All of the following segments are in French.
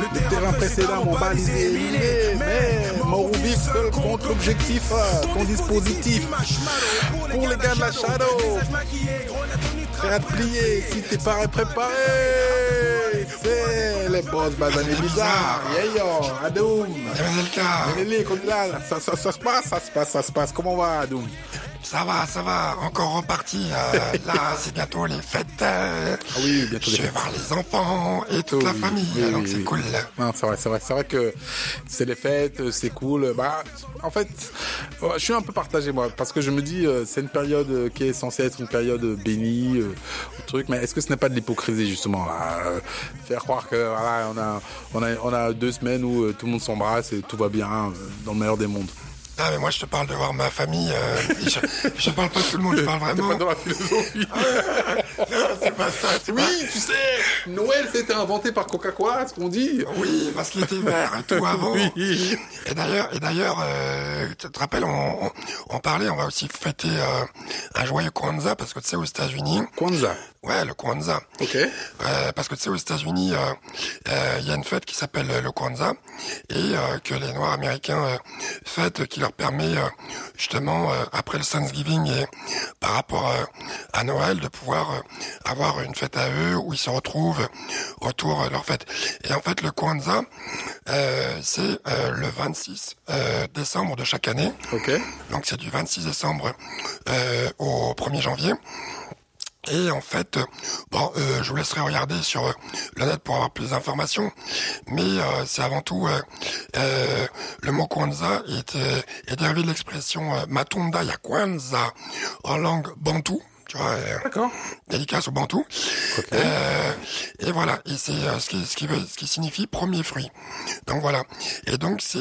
Le terrain précédent, mon balisé éliminé. Mais mort ou vif, seul contre l'objectif, ton dispositif. Pour les gars de la Shadow, prêt à te plier si t'es pas préparé. C'est les boss basanés bizarres. Yeah yo, Adoum. Ça, ça, ça se passe, ça se passe, ça se passe. Comment va Adoum? Ça va, ça va, encore reparti. euh, là, c'est bientôt les fêtes. euh, Ah oui, bientôt les Je vais fêtes. voir les enfants et toute la famille, oui, donc oui, c'est cool. Non, c'est vrai, c'est vrai, c'est vrai que c'est les fêtes, c'est cool. Bah, en fait, ouais, je suis un peu partagé moi, parce que je me dis, euh, c'est une période qui est censée être une période bénie, truc. Mais est-ce que ce n'est pas de l'hypocrisie justement là, Faire croire que voilà, on a, on a, on a deux semaines où tout le monde s'embrasse et tout va bien dans le meilleur des mondes? Ah, mais moi, je te parle de voir ma famille. euh, je, je parle pas de tout le monde, je parle vraiment. pas dans la philosophie. c'est pas ça, c'est oui, pas- tu sais, Noël c'était inventé par Coca-Cola, ce qu'on dit. Oui, parce qu'il était vert et tout avant. Oui. Et d'ailleurs, et d'ailleurs, euh, tu te rappelles, on, on, on parlait, on va aussi fêter euh, un joyeux Kwanzaa parce que tu sais aux États-Unis, Kwanzaa. ouais, le Kwanzaa. Ok. Parce que tu sais aux États-Unis, il y a une fête qui s'appelle le Kwanzaa et que les Noirs américains fêtent, qui leur permet euh, justement euh, après le Thanksgiving et par rapport euh, à Noël de pouvoir avoir une fête à eux où ils se retrouvent autour de leur fête. Et en fait, le Kwanzaa, c'est le 26 euh, décembre de chaque année. Donc c'est du 26 décembre au 1er janvier. Et en fait, bon, euh, je vous laisserai regarder sur euh, le net pour avoir plus d'informations, mais euh, c'est avant tout euh, le mot Kwanzaa est, est dérivé de l'expression Matunda ya Kwanzaa en langue bantou. Tu vois, euh, D'accord. dédicace au bantou. Ok. Euh, et voilà, et c'est euh, ce, qui, ce, qui veut, ce qui signifie premier fruit. Donc voilà. Et donc c'est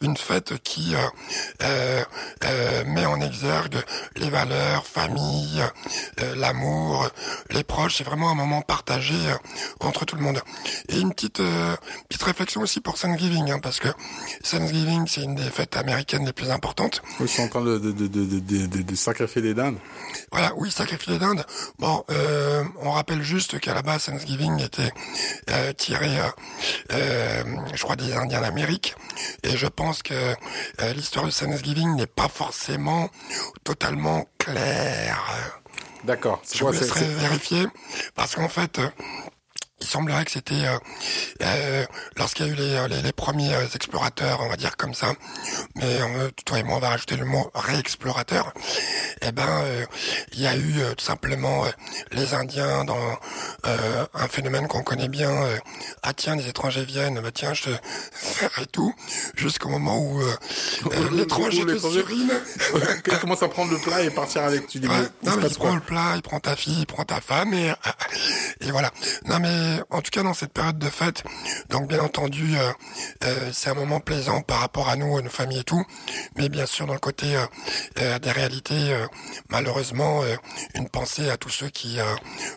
une fête qui euh, euh, euh, met en exergue les valeurs, famille, euh, l'amour, les proches. C'est vraiment un moment partagé euh, entre tout le monde. Et une petite euh, petite réflexion aussi pour Thanksgiving, hein, parce que Thanksgiving c'est une des fêtes américaines les plus importantes. Ils sont en train de, de, de, de, de, de- de sacrifier des dindes. Voilà, oui, sacrifier d'Inde. Bon, euh, on rappelle juste qu'à la base, Thanksgiving était euh, tiré, euh, je crois, des Indiens d'Amérique. Et je pense que l'histoire de Thanksgiving n'est pas forcément totalement claire. D'accord. Je vous laisserai vérifier, parce qu'en fait, semblerait que c'était euh, euh, lorsqu'il y a eu les, les, les premiers euh, explorateurs, on va dire comme ça, mais euh, toi et moi on va rajouter le mot réexplorateur. Eh ben, euh, il y a eu euh, tout simplement euh, les Indiens dans euh, un phénomène qu'on connaît bien. euh, ah tiens, les étrangers viennent, bah tiens, je te et tout, jusqu'au moment où euh, euh, l'étranger te surine. Il commence à prendre le plat et partir avec. Tu dis, Ouais, mais il non, mais il prend le plat, il prend ta fille, il prend ta femme et et voilà. Non mais en tout cas dans cette période de fête, donc bien entendu euh, euh, c'est un moment plaisant par rapport à nous, à nos familles et tout, mais bien sûr dans le côté euh, des réalités, malheureusement une pensée à tous ceux qui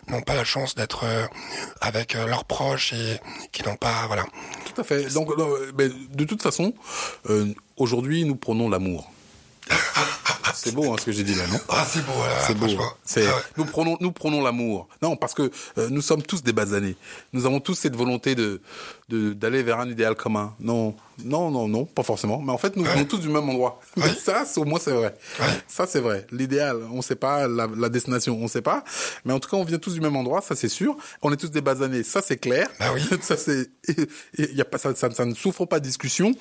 n'ont pas la chance d'être avec leurs proches et qui n'ont pas voilà. Tout à fait. Donc, mais de toute façon, aujourd'hui, nous prenons l'amour. C'est beau hein, ce que j'ai dit là, non Ah c'est beau, là, C'est beau. franchement. C'est Ah ouais. nous prenons nous prenons l'amour. Non, parce que euh, nous sommes tous des basanés. Nous avons tous cette volonté de de- d'aller vers un idéal commun. Non, non, non, non, pas forcément. Mais en fait, nous venons tous du même endroit. Ouais. Ça, au moins, c'est vrai. Ouais. Ça, c'est vrai. L'idéal, on sait pas. La, la destination, on sait pas. Mais en tout cas, on vient tous du même endroit. Ça, c'est sûr. On est tous des basanés. Ça, c'est clair. Bah oui. ça, c'est. Il y a pas ça, ça, ça ne souffre pas de discussion.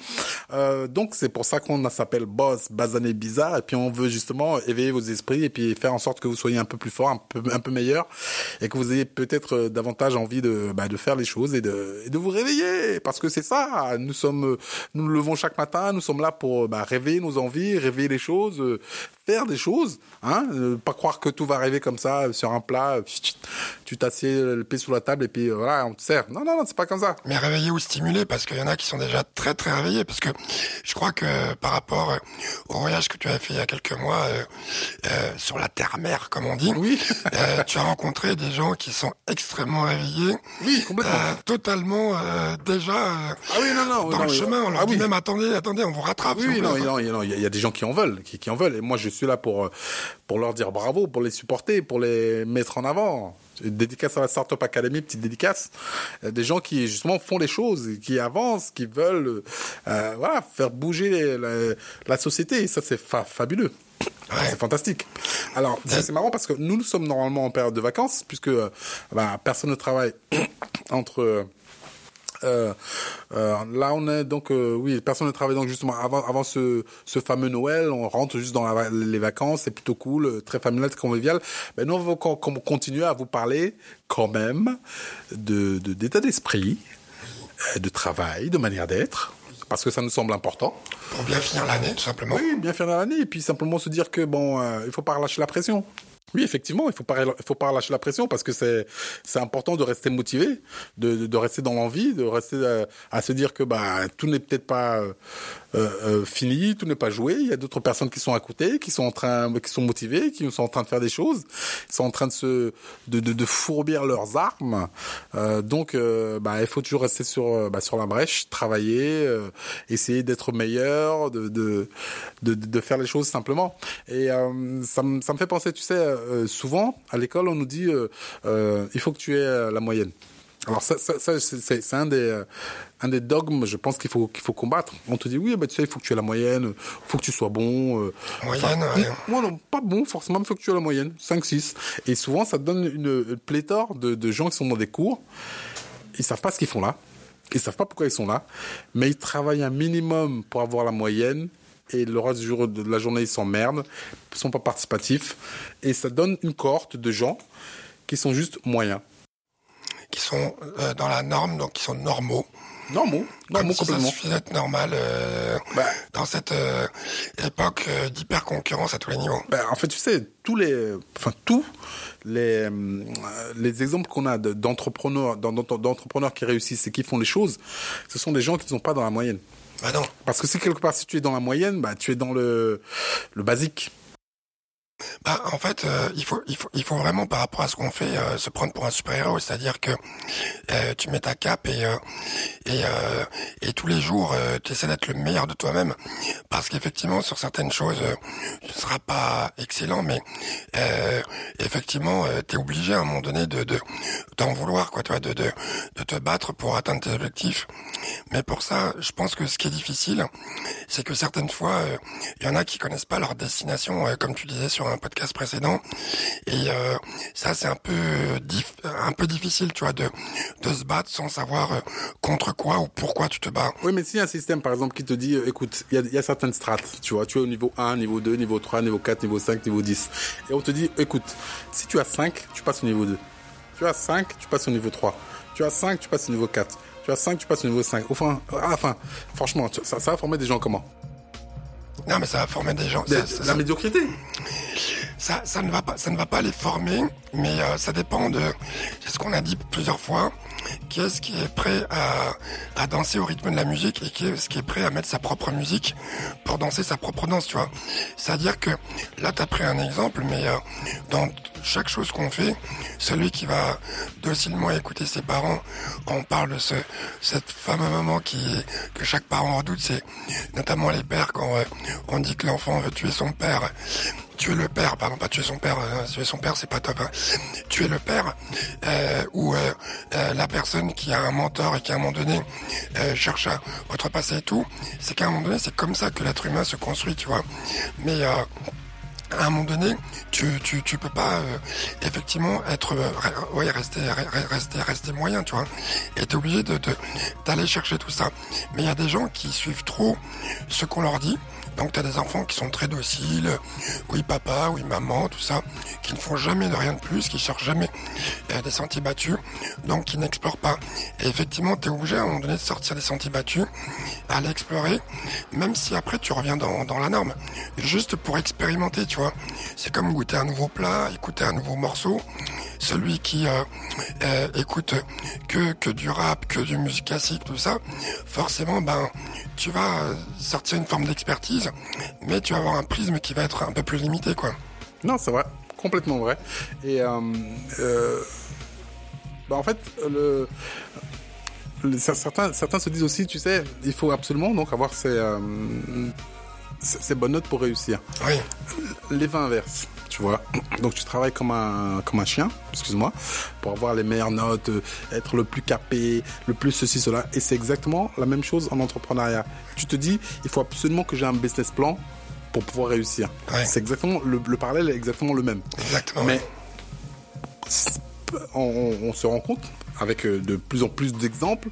Euh, donc, c'est pour ça qu'on s'appelle Boss Basané Bizarre. Et puis, on veut justement éveiller vos esprits et puis faire en sorte que vous soyez un peu plus fort, un peu, un peu meilleur, et que vous ayez peut-être euh, davantage envie de, bah, de faire les choses et de, et de vous réveiller. Parce que c'est ça. Nous sommes, nous nous levons chaque matin. Nous sommes là pour bah, réveiller nos envies, réveiller les choses, euh, faire des choses. Hein, Euh, pas croire que tout va arriver comme ça euh, sur un plat. euh, Tu t'assieds le pied sous la table et puis euh, voilà, on te sert. Non, non, non, c'est pas comme ça. mais réveillés ou stimulés parce qu'il y en a qui sont déjà très très réveillés parce que je crois que par rapport euh, au voyage que tu avais fait il y a quelques mois sur la terre-mer comme on dit, Oui. tu as rencontré des gens qui sont extrêmement réveillés, Oui, complètement. totalement déjà Ah oui, non, non. dans non, le chemin. On leur ah dit oui. même attendez, attendez, on vous rattrape. Oui, non, il y a- il y a des gens qui en veulent, qui, qui en veulent. Et moi, je suis là pour pour leur dire bravo, pour les supporter, pour les mettre en avant. Dédicace à la Startup Academy, petite dédicace. Des gens qui justement font les choses, qui avancent, qui veulent euh, voilà, faire bouger la, la société. Et ça, c'est fabuleux. C'est fantastique. Alors, c'est marrant parce que nous, nous sommes normalement en période de vacances, puisque bah, personne ne travaille entre euh, euh, là, on est donc euh, oui, personne ne travaille donc justement avant avant ce ce fameux Noël, on rentre juste dans les vacances, c'est plutôt cool, très familial, très convivial. Mais nous, on va continuer à vous parler quand même de d'état d'esprit, de travail, de manière d'être, parce que ça nous semble important. Pour bien finir l'année, tout simplement. Oui, bien finir l'année, et puis simplement se dire que bon, il faut pas relâcher la pression. Oui, effectivement, il faut pas, il faut pas relâcher la pression parce que c'est, c'est important de rester motivé, de, de, rester dans l'envie, de rester à, à, se dire que bah tout n'est peut-être pas euh, euh, fini, tout n'est pas joué. Il y a d'autres personnes qui sont à côté, qui sont en train, qui sont motivées, qui sont en train de faire des choses, qui sont en train de se, de, de, de fourbir leurs armes. Euh, donc, euh, bah, il faut toujours rester sur, bah, sur la brèche, travailler, essayer d'être meilleur, de, de, de, de, faire les choses simplement. Et ça, me, ça me fait penser, tu sais, souvent à l'école, on nous dit, il faut que tu aies la moyenne. Alors ça, ça, ça c'est un des euh, un des dogmes, je pense qu'il faut qu'il faut combattre. On te dit oui, bah tu sais, il faut que tu aies la moyenne, il faut que tu sois bon. Euh, moyenne. ouais. Moi non, pas bon forcément, il faut que tu aies la moyenne, 5 6. Et souvent ça donne une, pléthore de, de gens qui sont dans des cours, ils savent pas ce qu'ils font là. Ils savent pas pourquoi ils sont là, mais ils travaillent un minimum pour avoir la moyenne et le reste de la journée ils s'emmerdent, ils sont pas participatifs et ça donne une cohorte de gens qui sont juste moyens qui sont euh, dans la norme, donc qui sont normaux. Normaux, normaux Comme complètement. Ça d'être normal euh, bah. dans cette euh, époque d'hyper concurrence à tous les niveaux. Bah, en fait, tu sais, tous les, enfin tous les les exemples qu'on a d'entrepreneurs, d'entrepreneurs qui réussissent et qui font les choses, ce sont des gens qui ne sont pas dans la moyenne. Bah non. Parce que si quelque part si tu es dans la moyenne, bah tu es dans le le basique. Bah, en fait, euh, il faut, il faut, il faut vraiment par rapport à ce qu'on fait, euh, se prendre pour un super héros. C'est-à-dire que euh, tu mets ta cape et et, et tous les jours, tu essaies d'être le meilleur de toi-même. Parce qu'effectivement, sur certaines choses, tu ne seras pas excellent, mais effectivement, tu es obligé à un moment donné de d'en vouloir, quoi, tu vois, de, de de te battre pour atteindre tes objectifs. Mais pour ça, je pense que ce qui est difficile, c'est que certaines fois, il y en a qui connaissent pas leur destination, comme tu disais sur un podcast précédent. Et euh, ça, c'est un peu un peu difficile, tu vois, de de se battre sans savoir euh, contre quoi ou pourquoi tu te bats. Oui, mais s'il y a un système, par exemple, qui te dit, euh, écoute, il y a, a certaines strates, tu vois, tu es au niveau 1, niveau 2, niveau 3, niveau 4, niveau 5, niveau 10. Et on te dit, écoute, si tu as 5, tu passes au niveau 2. Tu as 5, tu passes au niveau 3. Tu as 5, tu passes au niveau 4. Tu as 5, tu passes au niveau 5. Enfin, franchement, ça, ça va former des gens comment? Non, mais ça va former des gens. la médiocrité. Ça, ça ne va pas, ça ne va pas les former, mais euh, ça dépend de. C'est ce qu'on a dit plusieurs fois. Qui est-ce qui est prêt à, à danser au rythme de la musique et qui est-ce qui est prêt à mettre sa propre musique pour danser sa propre danse, tu vois. C'est-à-dire que là, t'as pris un exemple, mais euh, dans chaque chose qu'on fait, celui qui va docilement écouter ses parents, on parle de ce, cette fameux moment qui, que chaque parent redoute, c'est notamment les pères quand euh, on dit que l'enfant veut tuer son père tuer le père, pardon, pas tuer son père, euh, tuer son père c'est pas top, hein. tuer le père, euh, ou euh, euh, la personne qui a un mentor et qui à un moment donné cherche à outrepasser tout, c'est qu'à un moment donné c'est comme ça que l'être humain se construit, tu vois. Mais à un moment donné, tu tu tu peux pas effectivement être ouais rester rester rester moyen, tu vois. Et t'es obligé d'aller chercher tout ça. Mais il y a des gens qui suivent trop ce qu'on leur dit donc tu as des enfants qui sont très dociles, oui papa, oui maman, tout ça, qui ne font jamais de rien de plus, qui cherchent jamais euh, des sentiers battus, donc qui n'explorent pas. Et effectivement, tu es obligé à un moment donné de sortir des sentiers battus, aller explorer, même si après tu reviens dans, dans la norme, juste pour expérimenter, tu vois. C'est comme goûter un nouveau plat, écouter un nouveau morceau. Celui qui euh, euh, écoute que, que du rap, que du musique classique, tout ça, forcément, ben, tu vas sortir une forme d'expertise mais tu vas avoir un prisme qui va être un peu plus limité, quoi. Non, c'est vrai, complètement vrai. Et euh, euh, bah en fait, le, certains, certains se disent aussi, tu sais, il faut absolument donc avoir ces, euh, c'est bonne note pour réussir. Oui. L'effet inverse, tu vois. Donc tu travailles comme un, comme un chien, excuse-moi, pour avoir les meilleures notes, euh, être le plus capé, le plus ceci, cela. Et c'est exactement la même chose en entrepreneuriat. Tu te dis, il faut absolument que j'ai un business plan pour pouvoir réussir. Ouais. C'est exactement, le, le parallèle est exactement le même. Exactement. Mais on, on se rend compte avec euh, de plus en plus d'exemples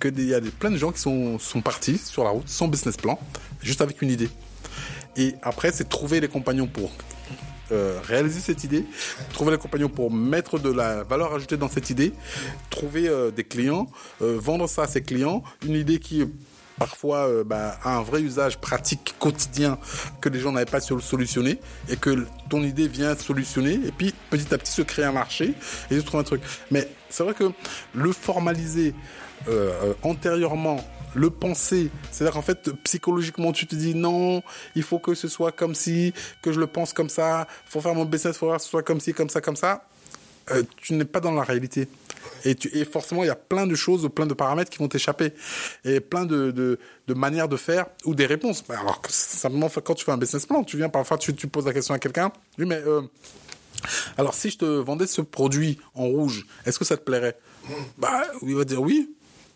qu'il y a plein de gens qui sont, sont partis sur la route sans business plan, juste avec une idée. Et après, c'est trouver les compagnons pour euh, réaliser cette idée, trouver les compagnons pour mettre de la valeur ajoutée dans cette idée, trouver euh, des clients, euh, vendre ça à ses clients, une idée qui parfois euh, bah, a un vrai usage pratique quotidien que les gens n'avaient pas su solutionner et que ton idée vient solutionner et puis petit à petit se créer un marché et tu trouves un truc. Mais c'est vrai que le formaliser euh, euh, antérieurement le penser, c'est-à-dire qu'en fait psychologiquement tu te dis non, il faut que ce soit comme si, que je le pense comme ça, faut faire mon business, faut que ce soit comme ci, comme ça, comme ça. Euh, tu n'es pas dans la réalité. Et, forcément, il y a plein de choses, plein de paramètres qui vont t'échapper. Et plein de, manières de faire ou des réponses. Alors simplement, quand tu fais un business plan, tu viens parfois, tu, poses la question à quelqu'un. Oui, mais alors si je te vendais ce produit en rouge, est-ce que ça te plairait? Bah, il va dire oui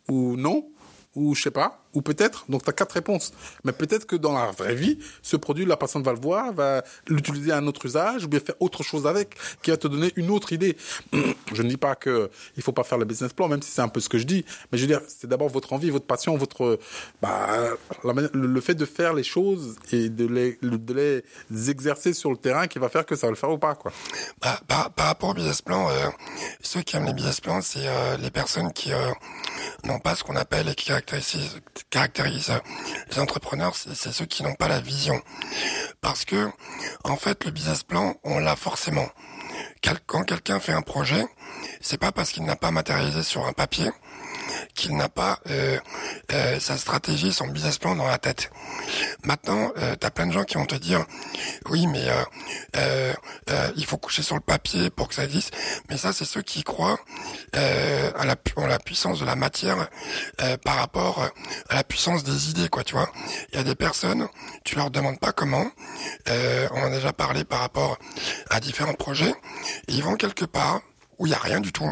ou non ou je sais pas, ou peut-être. Donc tu as quatre réponses. Mais peut-être que dans la vraie vie, ce produit, la personne va le voir, va l'utiliser à un autre usage, ou bien faire autre chose avec, qui va te donner une autre idée. Je ne dis pas que il faut pas faire le business plan, même si c'est un peu ce que je dis. Mais je veux dire, c'est d'abord votre envie, votre passion, votre bah, le fait de faire les choses et de les, de les exercer sur le terrain qui va faire que ça va le faire ou pas, quoi. Bah, par, par, rapport au business plan, euh, ceux qui aiment les business plans, c'est euh, les personnes qui euh, n'ont pas ce qu'on appelle et qui caractérisent les entrepreneurs, c'est ceux qui n'ont pas la vision. Parce que, en fait, le business plan, on l'a forcément. Quand quelqu'un fait un projet, c'est pas parce qu'il n'a pas matérialisé sur un papier qu'il n'a pas euh, euh, sa stratégie, son business plan dans la tête. Maintenant, euh, tu as plein de gens qui vont te dire, oui, mais euh, il faut coucher sur le papier pour que ça existe. Mais ça, c'est ceux qui croient à la, la puissance de la matière par rapport à la puissance des idées, quoi. Tu vois, il y a des personnes, tu leur demandes pas comment. On en a déjà parlé par rapport à différents projets. Et ils vont quelque part où il y a rien du tout.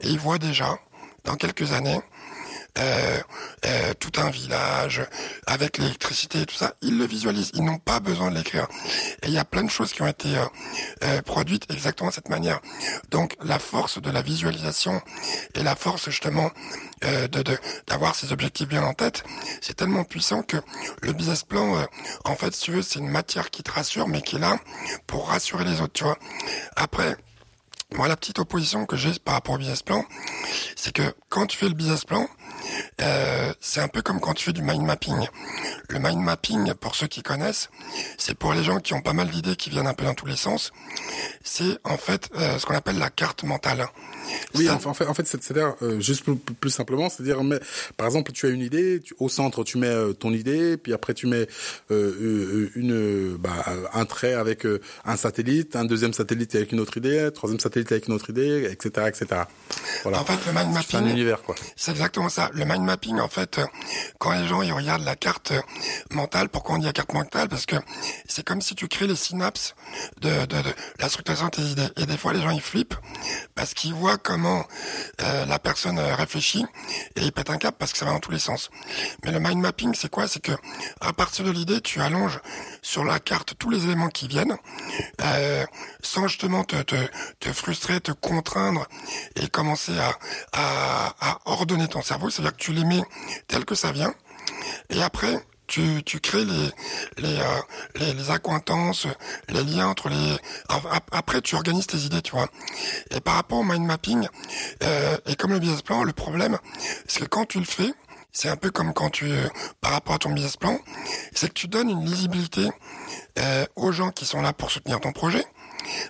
Et ils voient déjà dans quelques années, euh, euh, tout un village avec l'électricité et tout ça, ils le visualisent. Ils n'ont pas besoin de l'écrire. Et il y a plein de choses qui ont été euh, euh, produites exactement de cette manière. Donc la force de la visualisation et la force justement euh, de d'avoir ces objectifs bien en tête, c'est tellement puissant que le business plan, euh, en fait, si tu veux, c'est une matière qui te rassure, mais qui est là pour rassurer les autres. Tu vois. Après moi, la petite opposition que j'ai par rapport au business plan, c'est que quand tu fais le business plan, euh, c'est un peu comme quand tu fais du mind mapping. Le mind mapping, pour ceux qui connaissent, c'est pour les gens qui ont pas mal d'idées qui viennent un peu dans tous les sens. C'est en fait euh, ce qu'on appelle la carte mentale. Oui, ça... en fait, en fait, c'est-à-dire euh, juste plus, plus simplement, c'est-à-dire, par exemple, tu as une idée, tu, au centre, tu mets euh, ton idée, puis après tu mets euh, une, bah, un trait avec un satellite, un deuxième satellite avec une autre idée, un troisième satellite avec une autre idée, etc., etc. Voilà. En fait, le mind mapping, c'est un univers, quoi. C'est exactement ça. Le mind mapping, en fait, quand les gens ils regardent la carte mentale, pourquoi on dit la carte mentale? Parce que c'est comme si tu crées les synapses de, de, de la structuration de tes idées. Et des fois, les gens ils flippent parce qu'ils voient comment euh, la personne réfléchit et il pète un cap parce que ça va dans tous les sens. Mais le mind mapping, c'est quoi? C'est que à partir de l'idée, tu allonges sur la carte tous les éléments qui viennent, euh, sans justement te, te, te, frustrer, te contraindre et commencer à, à, à ordonner ton cerveau. C'est-à-dire que tu les mets tel que ça vient. Et après, tu, tu crées les les, euh, les, les accointances, les liens entre les. Après, tu organises tes idées, tu vois. Et par rapport au mind mapping, euh, et comme le business plan, le problème, c'est que quand tu le fais, c'est un peu comme quand tu, par rapport à ton business plan, c'est que tu donnes une lisibilité euh, aux gens qui sont là pour soutenir ton projet,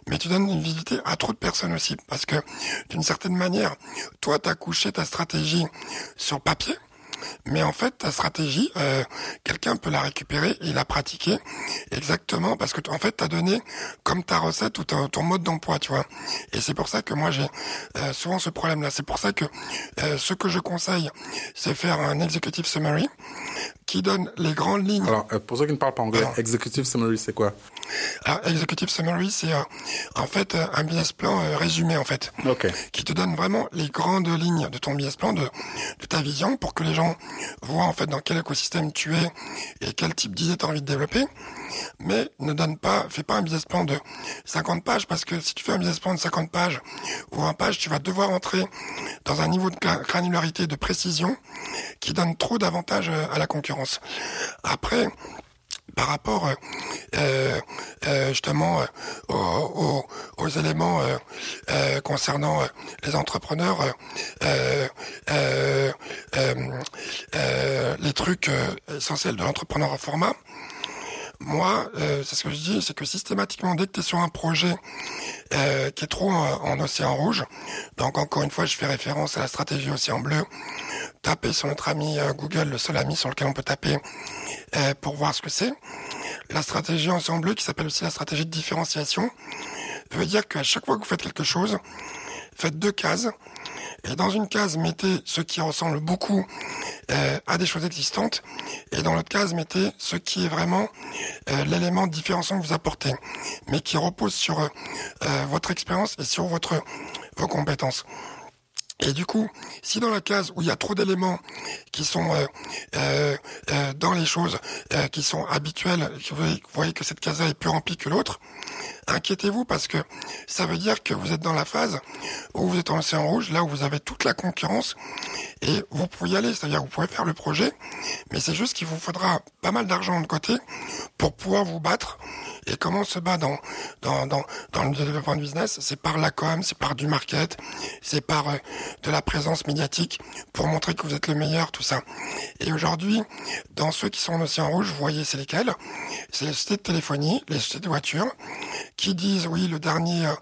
mais tu donnes une visibilité à trop de personnes aussi, parce que d'une certaine manière, toi, tu as couché ta stratégie sur papier, Mais en fait, ta stratégie, euh, quelqu'un peut la récupérer et la pratiquer exactement parce que en fait, t'as donné comme ta recette ou ton, ton mode d'emploi, tu vois. Et c'est pour ça que moi j'ai euh, souvent ce problème-là. C'est pour ça que euh, ce que je conseille, c'est faire un executive summary qui donne les grandes lignes. Alors, euh, pour ceux qui ne parlent pas anglais, executive summary, c'est quoi? Alors, executive summary, c'est euh, en fait euh, un business plan résumé en fait, Ok. qui te donne vraiment les grandes lignes de ton business plan, de, de ta vision, pour que les gens voient en fait dans quel écosystème tu es et quel type d'idée tu as envie de développer. Mais ne donne pas, fais pas un business plan de 50 pages parce que si tu fais un business plan de 50 pages ou 20 pages, tu vas devoir entrer dans un niveau de gra- granularité, de précision qui donne trop d'avantages euh, à la concurrence. Après, par rapport euh, euh, justement euh, aux, aux- éléments concernant les entrepreneurs, les trucs essentiels de l'entrepreneur en format. Moi, euh, c'est ce que je dis, c'est que systématiquement, dès que tu es sur un projet euh, qui est trop en, en océan rouge, donc encore une fois, je fais référence à la stratégie océan bleu, tapez sur notre ami euh, Google, le seul ami sur lequel on peut taper euh, pour voir ce que c'est. La stratégie océan bleu, qui s'appelle aussi la stratégie de différenciation, veut dire qu'à chaque fois que vous faites quelque chose, faites deux cases. Et dans une case, mettez ce qui ressemble beaucoup euh, à des choses existantes. Et dans l'autre case, mettez ce qui est vraiment euh, l'élément différenciant que vous apportez, mais qui repose sur euh, euh, votre expérience et sur votre vos compétences. Et du coup, si dans la case où il y a trop d'éléments qui sont euh, euh, euh, dans les choses euh, qui sont habituelles, vous voyez, que cette case-là est plus remplie que l'autre, inquiétez-vous parce que ça veut dire que vous êtes dans la phase où vous êtes en océan rouge, là où vous avez toute la concurrence et vous pouvez y aller, c'est-à-dire vous pouvez faire le projet, mais c'est juste qu'il vous faudra pas mal d'argent de côté pour pouvoir vous battre. Et comment on se bat dans, dans, dans, dans le développement de business? C'est par la com, c'est par du market, c'est par euh, de la présence médiatique pour montrer que vous êtes le meilleur, tout ça. Et aujourd'hui, dans ceux qui sont en océan rouge, vous voyez c'est lesquels? C'est les sociétés de téléphonie, les sociétés de voitures, qui disent oui, le dernier euh,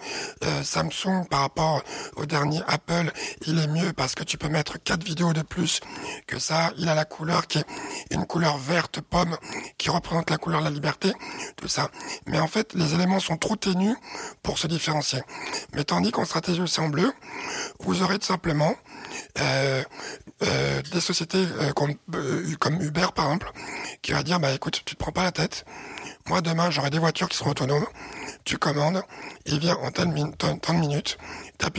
euh, Samsung par rapport au dernier Apple, il est mieux parce que tu peux mettre quatre vidéos de plus que ça. Il a la couleur qui est une couleur verte pomme qui représente la couleur de la liberté, tout ça. Mais en fait, les éléments sont trop ténus pour se différencier. Mais tandis qu'en stratégie océan bleu, vous aurez tout simplement euh, euh, des sociétés euh, comme, Uber par exemple, qui va dire bah écoute, tu te prends pas la tête. Moi demain j'aurai des voitures qui seront autonomes. Tu commandes, il vient en tant de, min- de minutes,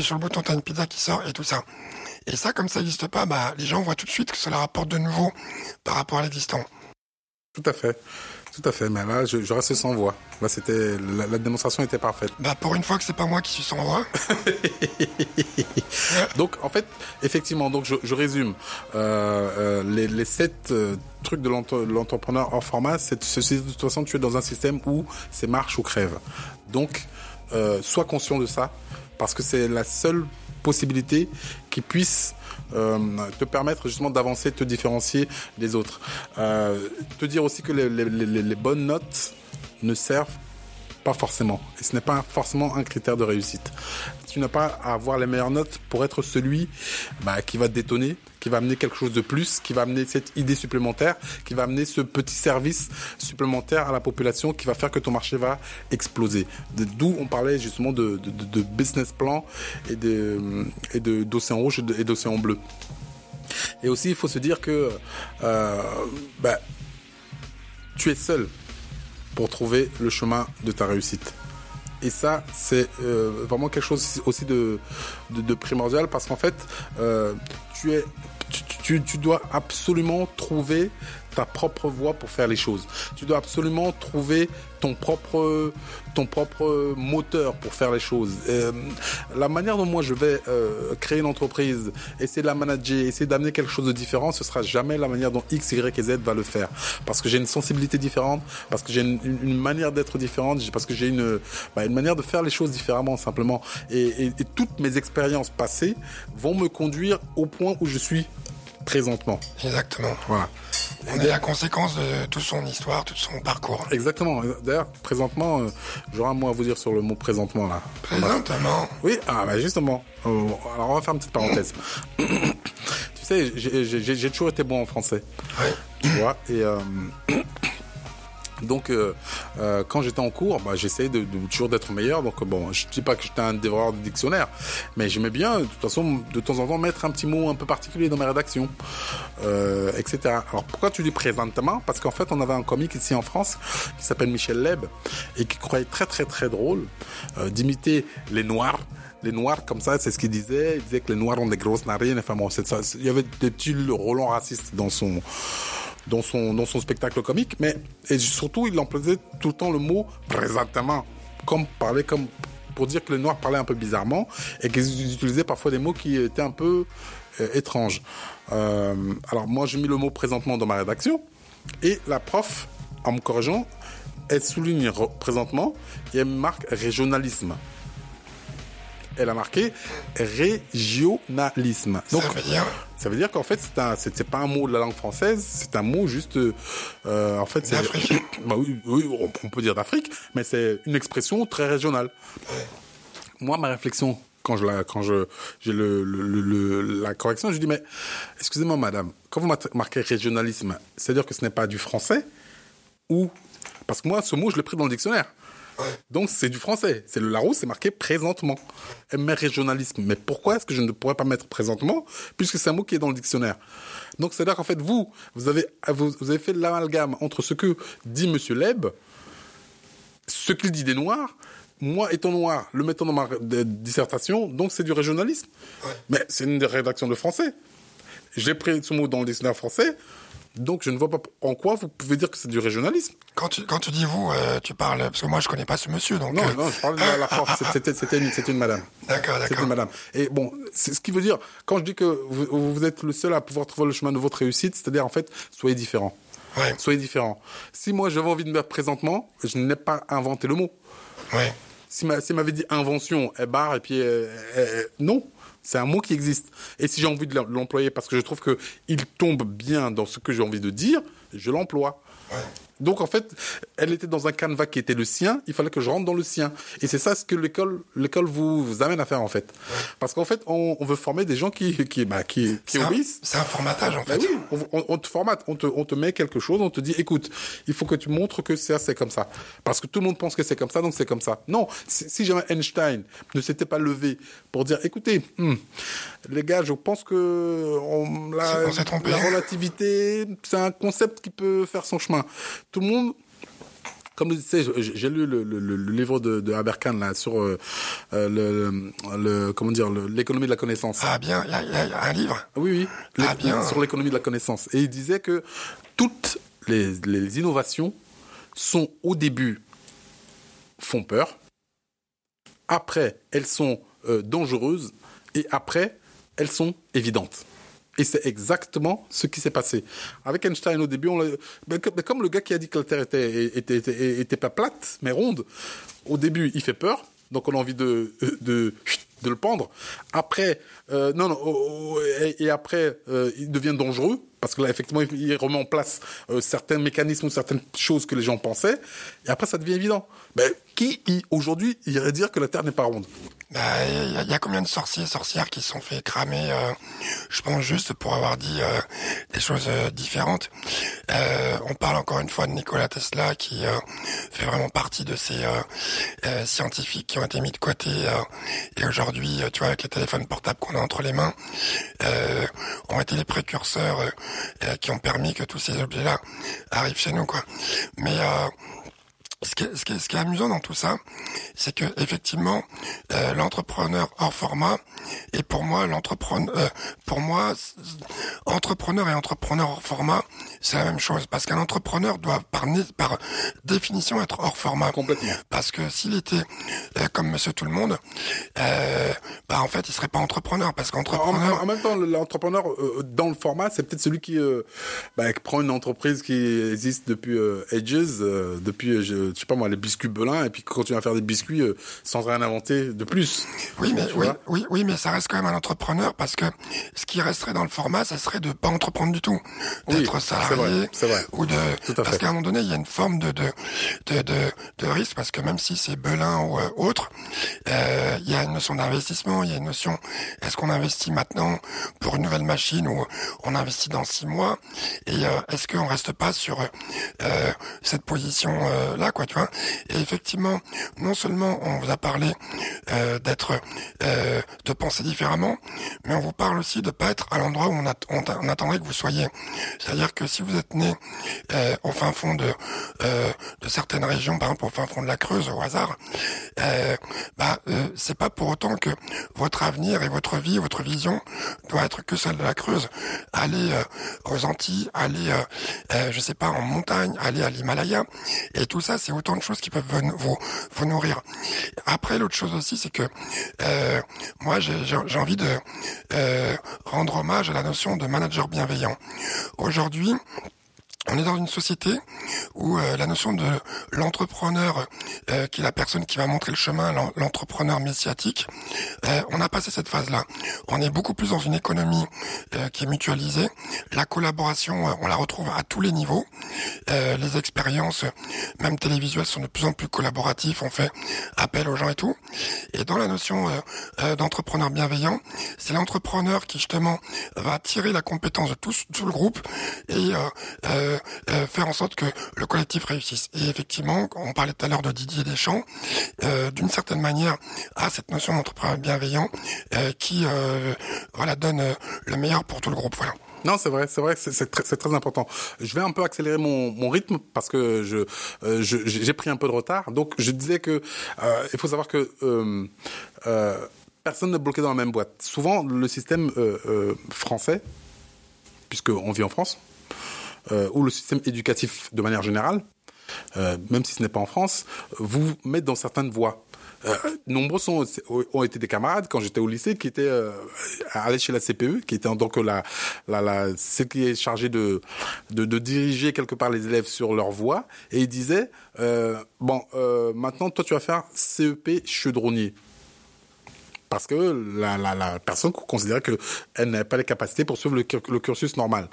sur le bouton, t'as une pizza qui sort et tout ça. Et ça, comme ça n'existe pas, bah les gens voient tout de suite que ça leur apporte de nouveau par rapport à l'existant. Tout à fait. Tout à fait. Mais là, je, je reste sans voix. Là, c'était la, la démonstration était parfaite. Bah pour une fois que c'est pas moi qui suis sans voix. Donc, en fait, effectivement, donc je, je résume. Euh, euh, les, les sept euh, trucs de l'entre- l'entrepreneur hors format, c'est de toute façon, tu es dans un système où c'est marche ou crève. Donc, euh, sois conscient de ça, parce que c'est la seule possibilité qui puisse te permettre justement d'avancer, te différencier des autres. Euh, te dire aussi que les- les bonnes notes ne servent pas forcément. Et ce n'est pas forcément un critère de réussite. Tu n'as pas à avoir les meilleures notes pour être celui bah, qui va détonner, qui va amener quelque chose de plus, qui va amener cette idée supplémentaire, qui va amener ce petit service supplémentaire à la population qui va faire que ton marché va exploser. D'où on parlait justement de, business plan et et de d'océan rouge et d'océan bleu. Et aussi, il faut se dire que euh, bah, tu es seul pour trouver le chemin de ta réussite. Et ça, c'est euh, vraiment quelque chose aussi de, primordial parce qu'en fait, euh, tu dois absolument trouver ta propre voie pour faire les choses. Tu dois absolument trouver ton propre, ton propre moteur pour faire les choses. Euh, la manière dont moi je vais euh, créer une entreprise, essayer de la manager, essayer d'amener quelque chose de différent, ce sera jamais la manière dont X, Y et Z va le faire. Parce que j'ai une sensibilité différente, parce que j'ai une, manière d'être différente, parce que j'ai une, bah, une manière de faire les choses différemment simplement. Et, et- et toutes mes expériences passées vont me conduire au point où je suis présentement. Exactement. Voilà. On est la conséquence de toute son histoire, tout son parcours. Exactement. D'ailleurs, présentement, euh, j'aurai un mot à vous dire sur le mot présentement là. Présentement. Oui, ah bah justement. Euh, alors on va faire une petite parenthèse. tu sais, j'ai- toujours été bon en français. Ouais. Tu vois, et euh, donc euh, euh, quand j'étais en cours, bah, j'essayais de, de- toujours d'être meilleur. Donc bon, je dis pas que j'étais un dévoreur de dictionnaire, mais j'aimais bien, de toute façon, de temps en temps, mettre un petit mot un peu particulier dans mes rédactions, euh, etc. Alors pourquoi tu dis présentement? Parce qu'en fait, on avait un comique ici en France qui s'appelle Michel Leb et qui croyait très très très drôle euh, d'imiter les Noirs. Les Noirs, comme ça, c'est ce qu'il disait. Il disait que les Noirs ont des grosses narines. Enfin bon, ça. Il y avait des petits relents racistes dans son dans son dans son spectacle comique, mais et surtout il employait tout le temps le mot présentement, comme parler comme pour dire que les Noirs parlaient un peu bizarrement et qu'ils utilisaient parfois des mots qui étaient un peu euh, étranges. Euh, alors moi j'ai mis le mot présentement dans ma rédaction et la prof en me corrigeant elle souligne présentement et elle marque régionalisme. Elle a marqué régionalisme. Donc, Ça veut dire ça veut dire qu'en fait, c'est pas un mot de la langue française, c'est un mot juste, euh, en fait, c'est, bah oui, oui, on- peut dire d'Afrique, mais c'est une expression très régionale. Moi, ma réflexion, quand je la, quand je, j'ai le, le, la correction, je dis, mais, excusez-moi, madame, quand vous marquez régionalisme, c'est-à-dire que ce n'est pas du français, ou, parce que moi, ce mot, je l'ai pris dans le dictionnaire. Donc c'est du français. C'est le Larousse, c'est marqué présentement. Elle met régionalisme. Mais pourquoi est-ce que je ne pourrais pas mettre présentement puisque c'est un mot qui est dans le dictionnaire? Donc c'est-à-dire qu'en fait vous, vous avez vous, vous avez fait l'amalgame entre ce que dit Monsieur Leb, ce qu'il dit des Noirs, moi étant noir, le mettant dans ma de- dissertation, donc c'est du régionalisme. Mais c'est une des rédactions de français. J'ai pris ce mot dans le dictionnaire français, donc je ne vois pas en quoi vous pouvez dire que c'est du régionalisme. quand tu quand tu dis vous, euh, tu parles parce que moi je connais pas ce monsieur donc. Non, euh, non, je parle de la, la prof. C'était, c'était une, c'était une madame. D'accord, C'était d'accord. une madame. Et bon, c'est ce qui veut dire, quand je dis que vous, vous êtes le seul à pouvoir trouver le chemin de votre réussite, c'est-à-dire en fait, soyez différent. Ouais, Soyez différent. Si moi j'avais envie de me mettre présentement, je n'ai pas inventé le mot. ouais. Si ma- si m'avait dit invention, elle barre et puis euh, non. C'est un mot qui existe. Et si j'ai envie de l'employer parce que je trouve que il tombe bien dans ce que j'ai envie de dire, je l'emploie. Donc en fait, elle était dans un canevas qui était le sien, il fallait que je rentre dans le sien. Et c'est ça ce que l'école l'école vous, vous amène à faire en fait. Parce qu'en fait, on, on veut former des gens qui qui bah, qui, qui C'est un- obéissent. C'est un formatage en Bah fait. oui, on, te formate, on te, on te met quelque chose, on te dit, écoute, il faut que tu montres que c'est c'est comme ça. Parce que tout le monde pense que c'est comme ça, donc c'est comme ça. Non, si, si jamais Einstein ne s'était pas levé pour dire, écoutez, hmm, les gars, je pense que on, la, la relativité, c'est un concept qui peut faire son chemin. Tout le monde comme tu sais, j'ai j'ai lu le, le, le- le livre de, de là sur euh, euh, le, le comment dire l'économie de la connaissance. Ah bien, il y, a- y un livre. Oui, oui. Ah, bien. Sur l'économie de la connaissance. Et il disait que toutes les, les innovations sont au début font peur. Après, elles sont euh, dangereuses. Et après, elles sont évidentes. Et c'est exactement ce qui s'est passé. Avec Einstein, au début, on ben, comme, le gars qui a dit que la Terre était, pas plate, mais ronde, au début, il fait peur. Donc, on a envie de, le pendre. Après, euh, non, non, oh, oh, et, après, euh, il devient dangereux. Parce que là, effectivement, il remet en place euh, certains mécanismes ou certaines choses que les gens pensaient. Et après, ça devient évident. Ben, qui, aujourd'hui, irait dire que la Terre n'est pas ronde? Bah, il y, a- il y a combien de sorciers, sorcières qui se sont fait cramer, euh, je pense juste pour avoir dit euh, des choses euh, différentes. Euh, on parle encore une fois de Nikola Tesla qui euh, fait vraiment partie de ces euh, scientifiques qui ont été mis de côté et aujourd'hui, tu vois, avec les téléphones portables qu'on a entre les mains, ont été les précurseurs qui ont permis que tous ces objets-là arrivent chez nous, quoi. Mais ce qui, est, ce, qui est, ce qui est amusant dans tout ça, c'est que effectivement, euh, l'entrepreneur hors format et pour moi l'entrepreneur, euh, pour moi, entrepreneur et entrepreneur hors format, c'est la même chose parce qu'un entrepreneur doit par, par définition être hors format. Complètement. Parce que s'il était euh, comme Monsieur Tout le Monde, euh, bah en fait il serait pas entrepreneur parce En, qu'entrepreneur, en même temps, l'entrepreneur euh, dans le format, c'est peut-être celui qui, euh, bah, qui prend une entreprise qui existe depuis euh, ages, euh, depuis euh, je- je sais pas moi, les biscuits Belin et puis continuer à faire des biscuits sans rien inventer de plus. Oui, mais oui, oui, oui, mais ça reste quand même un entrepreneur parce que ce qui resterait dans le format, ça serait de pas entreprendre du tout, d'être salarié vrai, ou de parce qu'à un moment donné, il y a une forme de de de de, de risque parce que même si c'est Belin ou autre, il y a une notion d'investissement, il y a une notion est-ce qu'on investit maintenant pour une nouvelle machine ou on investit dans six mois? Et est-ce qu'on reste pas sur cette position là tu vois. Et effectivement non seulement on vous a parlé euh, d'être euh, de penser différemment mais on vous parle aussi de pas être à l'endroit où on, attendrait que vous soyez. C'est-à-dire que si vous êtes né euh, au fin fond de de certaines régions par exemple au fin fond de la Creuse au hasard bah c'est pas pour autant que votre avenir et votre vie votre vision doit être que celle de la Creuse. Aller aux Antilles aller je sais pas en montagne aller à l'Himalaya et tout ça c'est autant de choses qui peuvent vous, vous nourrir. Après, l'autre chose aussi, c'est que euh, moi, j'ai envie de euh, rendre hommage à la notion de manager bienveillant. Aujourd'hui, on est dans une société où euh, la notion de l'entrepreneur, euh, qui est la personne qui va montrer le chemin, l'entrepreneur messiatique, euh, on a passé cette phase-là. On est beaucoup plus dans une économie qui est mutualisée. La collaboration, on la retrouve à tous les niveaux. les expériences, même télévisuelles, sont de plus en plus collaboratives. On fait appel aux gens et tout. Et dans la notion d'entrepreneur bienveillant, c'est l'entrepreneur qui justement va tirer la compétence de tout, tout le groupe et euh, faire en sorte que le collectif réussisse. Et effectivement, on parlait tout à l'heure de Didier Deschamps, euh, d'une certaine manière, à cette notion d'entrepreneur bienveillant euh, qui voilà donne le meilleur pour tout le groupe. Voilà. Non, c'est vrai, c'est vrai, c'est très, très, important. Je vais un peu accélérer mon, mon rythme parce que je j'ai pris un peu de retard. Donc, je disais que il faut savoir que personne n'est bloqué dans la même boîte. Souvent, le système français, puisqu'on vit en France, euh, ou le système éducatif de manière générale, euh, même si ce n'est pas en France, vous met dans certaines voies. Euh, nombreux sont, ont été des camarades quand j'étais au lycée qui étaient euh, allés chez la CPE, qui était donc la, la, la ce qui est chargé de, de, de diriger quelque part les élèves sur leur voie, et ils disaient euh, bon, euh, maintenant toi tu vas faire CEP chaudronnier parce que la, la, la personne considérait qu'elle n'avait pas les capacités pour suivre le, le cursus normal.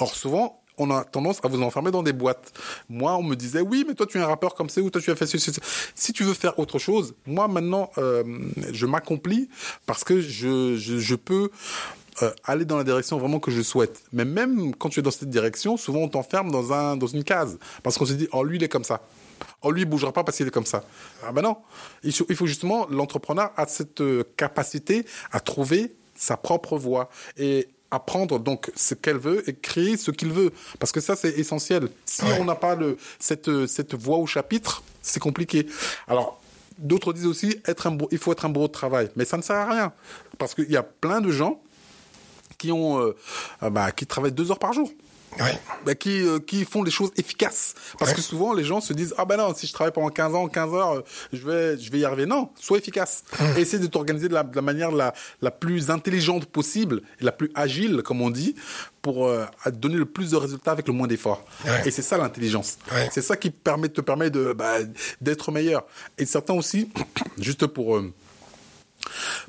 Or souvent, on a tendance à vous enfermer dans des boîtes. Moi, on me disait, oui, mais toi, tu es un rappeur comme c'est ou toi, tu as fait ceci, Si tu veux faire autre chose, moi, maintenant, euh, je m'accomplis parce que je, je, peux euh, aller dans la direction vraiment que je souhaite. Mais même quand tu es dans cette direction, souvent, on t'enferme dans, un, dans une case parce qu'on se dit, oh, lui, il est comme ça. Oh, lui, il bougera pas parce qu'il est comme ça. Ah ben non. Il faut, il faut justement, l'entrepreneur a cette euh, capacité à trouver sa propre voie. Et apprendre donc ce qu'elle veut et créer ce qu'il veut. Parce que ça c'est essentiel. Si on n'a pas le cette cette voix au chapitre c'est compliqué. Alors d'autres disent aussi être un il faut être un bureau de travail. Mais ça ne sert à rien. Parce qu'il y a plein de gens qui ont euh, bah, qui travaillent deux heures par jour Ouais. Bah, qui, euh, qui font les choses efficaces. Parce que souvent, les gens se disent, ah ben non, si je travaille pendant 15 ans, 15 heures, euh, je vais, je vais y arriver. Non, sois efficace. Mmh. Essaie de t'organiser de la, de la manière la, la plus intelligente possible, et la plus agile, comme on dit, pour euh, donner le plus de résultats avec le moins d'efforts. Ouais. Et c'est ça l'intelligence. Ouais. C'est ça qui permet, te permet de, bah, d'être meilleur. Et certains aussi, juste pour... Euh,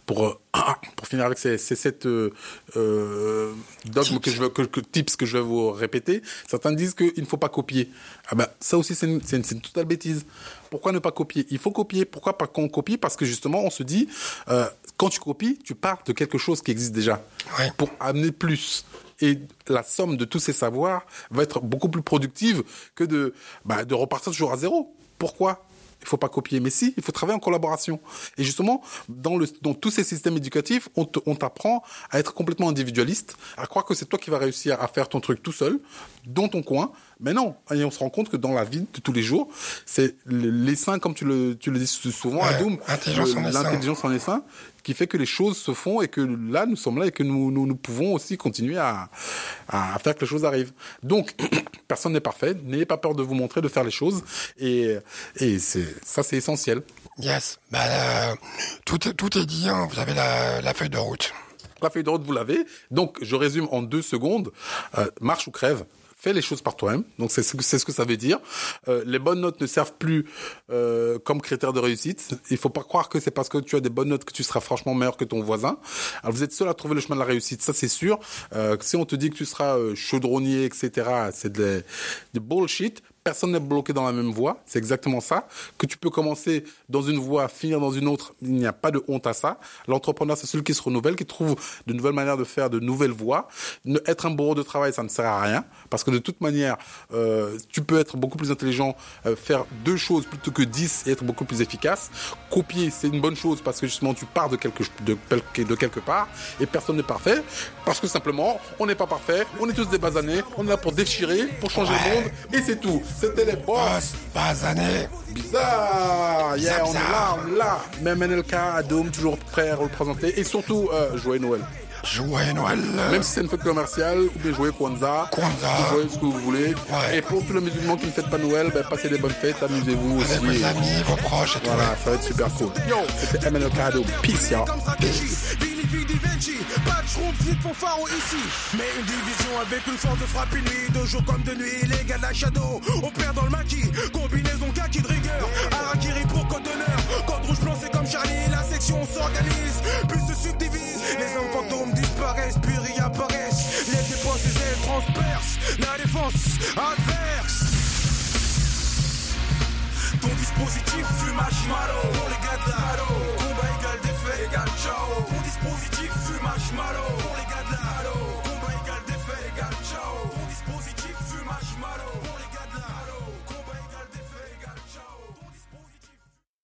pour euh, pour finir avec ces, ces sept euh, euh, dogmes que je veux que, que, tips que je vais vous répéter certains disent qu'il ne faut pas copier. Ah ben ça aussi c'est une, une, une, totale bêtise. Pourquoi ne pas copier? Il faut copier. Pourquoi pas qu'on copie? Parce que justement on se dit euh, quand tu copies tu pars de quelque chose qui existe déjà. Ouais. pour amener plus. Et la somme de tous ces savoirs va être beaucoup plus productive que de bah, de repartir toujours à zéro. Pourquoi? Il faut pas copier. Mais si, il faut travailler en collaboration. Et justement, dans, le, dans tous ces systèmes éducatifs, on t'apprend à être complètement individualiste, à croire que c'est toi qui vas réussir à faire ton truc tout seul, dans ton coin. Mais non, et on se rend compte que dans la vie de tous les jours, c'est les saints, comme tu le, tu le dis souvent, ouais, l'intelligence en essaim, qui fait que les choses se font et que là, nous sommes là et que nous, nous, nous pouvons aussi continuer à, à faire que les choses arrivent. Donc, personne n'est parfait. N'ayez pas peur de vous montrer, de faire les choses. Et, et ça, c'est essentiel. Yes. Bah, euh, tout, tout est dit. Hein. Vous avez la, la feuille de route. La feuille de route, vous l'avez. Donc, je résume en deux secondes. Euh, marche ou crève fais les choses par toi-même. Donc c'est ce ce que ça veut dire. Euh, les bonnes notes ne servent plus euh, comme critère de réussite. Il faut pas croire que c'est parce que tu as des bonnes notes que tu seras franchement meilleur que ton voisin. Alors vous êtes seul à trouver le chemin de la réussite, ça c'est sûr. Euh, si on te dit que tu seras euh, chaudronnier, etc., c'est de, de bullshit personne n'est bloqué dans la même voie. C'est exactement ça. Que tu peux commencer dans une voie, finir dans une autre, il n'y a pas de honte à ça. L'entrepreneur, c'est celui qui se renouvelle, qui trouve de nouvelles manières de faire, de nouvelles voies. Ne, être un bureau de travail, ça ne sert à rien. Parce que de toute manière, euh, tu peux être beaucoup plus intelligent, euh, faire deux choses plutôt que dix et être beaucoup plus efficace. Copier, c'est une bonne chose parce que justement, tu pars de quelque, de, de quelque part et personne n'est parfait. Parce que simplement, on n'est pas parfait, on est tous des basanés, on est là pour déchirer, pour changer Ouais. le monde et c'est tout. C'était les boss. Basané. Bizarre. Yeah, on est là, on est là. Même NLK, Adoum, toujours prêt à représenter. Et surtout, euh, jouer Noël. Joyeux Noël. Même si c'est une fête commerciale, ou bien jouer Kwanzaa. Kwanzaa. Vous jouez ce que vous voulez. Ouais. Et pour tous les musulmans qui ne fêtent pas Noël, ben, passez des bonnes fêtes, amusez-vous Avec aussi. vos amis, vos proches et tout. Voilà, ça va être super cool. Yo, c'était MNLK Adoum. Peace, comme Venci, pas de petite fanfare ici. Mais une division avec une force de frappe nuit, de jour comme de nuit, les gars de la shadow. On perd dans le maquis, combinaison kaki de rigueur. Arakiri pour code d'honneur. Code rouge blanc, c'est comme Charlie, la section s'organise, puis se subdivise. Les hommes fantômes disparaissent, puis réapparaissent. Les dépenses, les ailes transpercent. La défense adverse. Ton dispositif fume marshmallow Pour les gars de la halo Combat égal défait égal ciao. Ton dispositif fume marshmallow Pour les gars de la